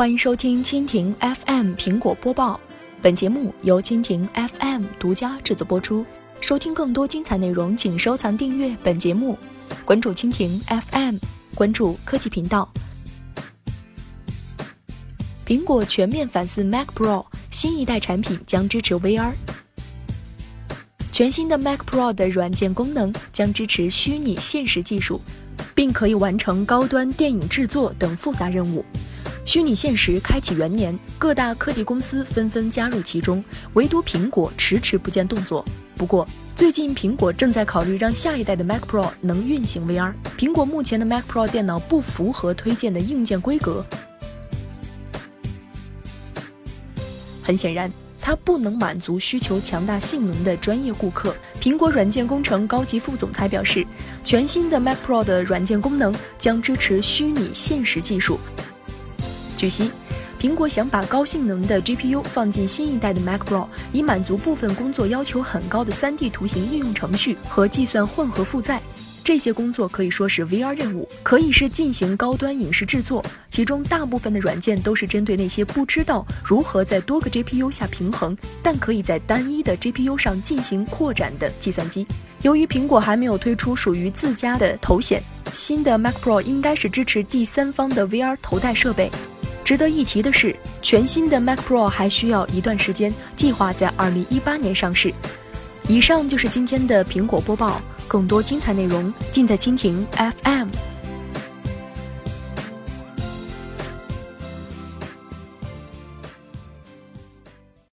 欢迎收听蜻蜓 FM 苹果播报，本节目由蜻蜓 FM 独家制作播出。收听更多精彩内容，请收藏订阅本节目，关注蜻蜓 FM，关注科技频道。苹果全面反思 Mac Pro，新一代产品将支持 VR。全新的 Mac Pro 的软件功能将支持虚拟现实技术，并可以完成高端电影制作等复杂任务。虚拟现实开启元年，各大科技公司纷纷加入其中，唯独苹果迟迟不见动作。不过，最近苹果正在考虑让下一代的 Mac Pro 能运行 VR。苹果目前的 Mac Pro 电脑不符合推荐的硬件规格，很显然，它不能满足需求强大性能的专业顾客。苹果软件工程高级副总裁表示，全新的 Mac Pro 的软件功能将支持虚拟现实技术。据悉，苹果想把高性能的 GPU 放进新一代的 Mac Pro，以满足部分工作要求很高的 3D 图形应用程序和计算混合负载。这些工作可以说是 VR 任务，可以是进行高端影视制作，其中大部分的软件都是针对那些不知道如何在多个 GPU 下平衡，但可以在单一的 GPU 上进行扩展的计算机。由于苹果还没有推出属于自家的头显，新的 Mac Pro 应该是支持第三方的 VR 头戴设备。值得一提的是，全新的 Mac Pro 还需要一段时间，计划在二零一八年上市。以上就是今天的苹果播报，更多精彩内容尽在蜻蜓 FM。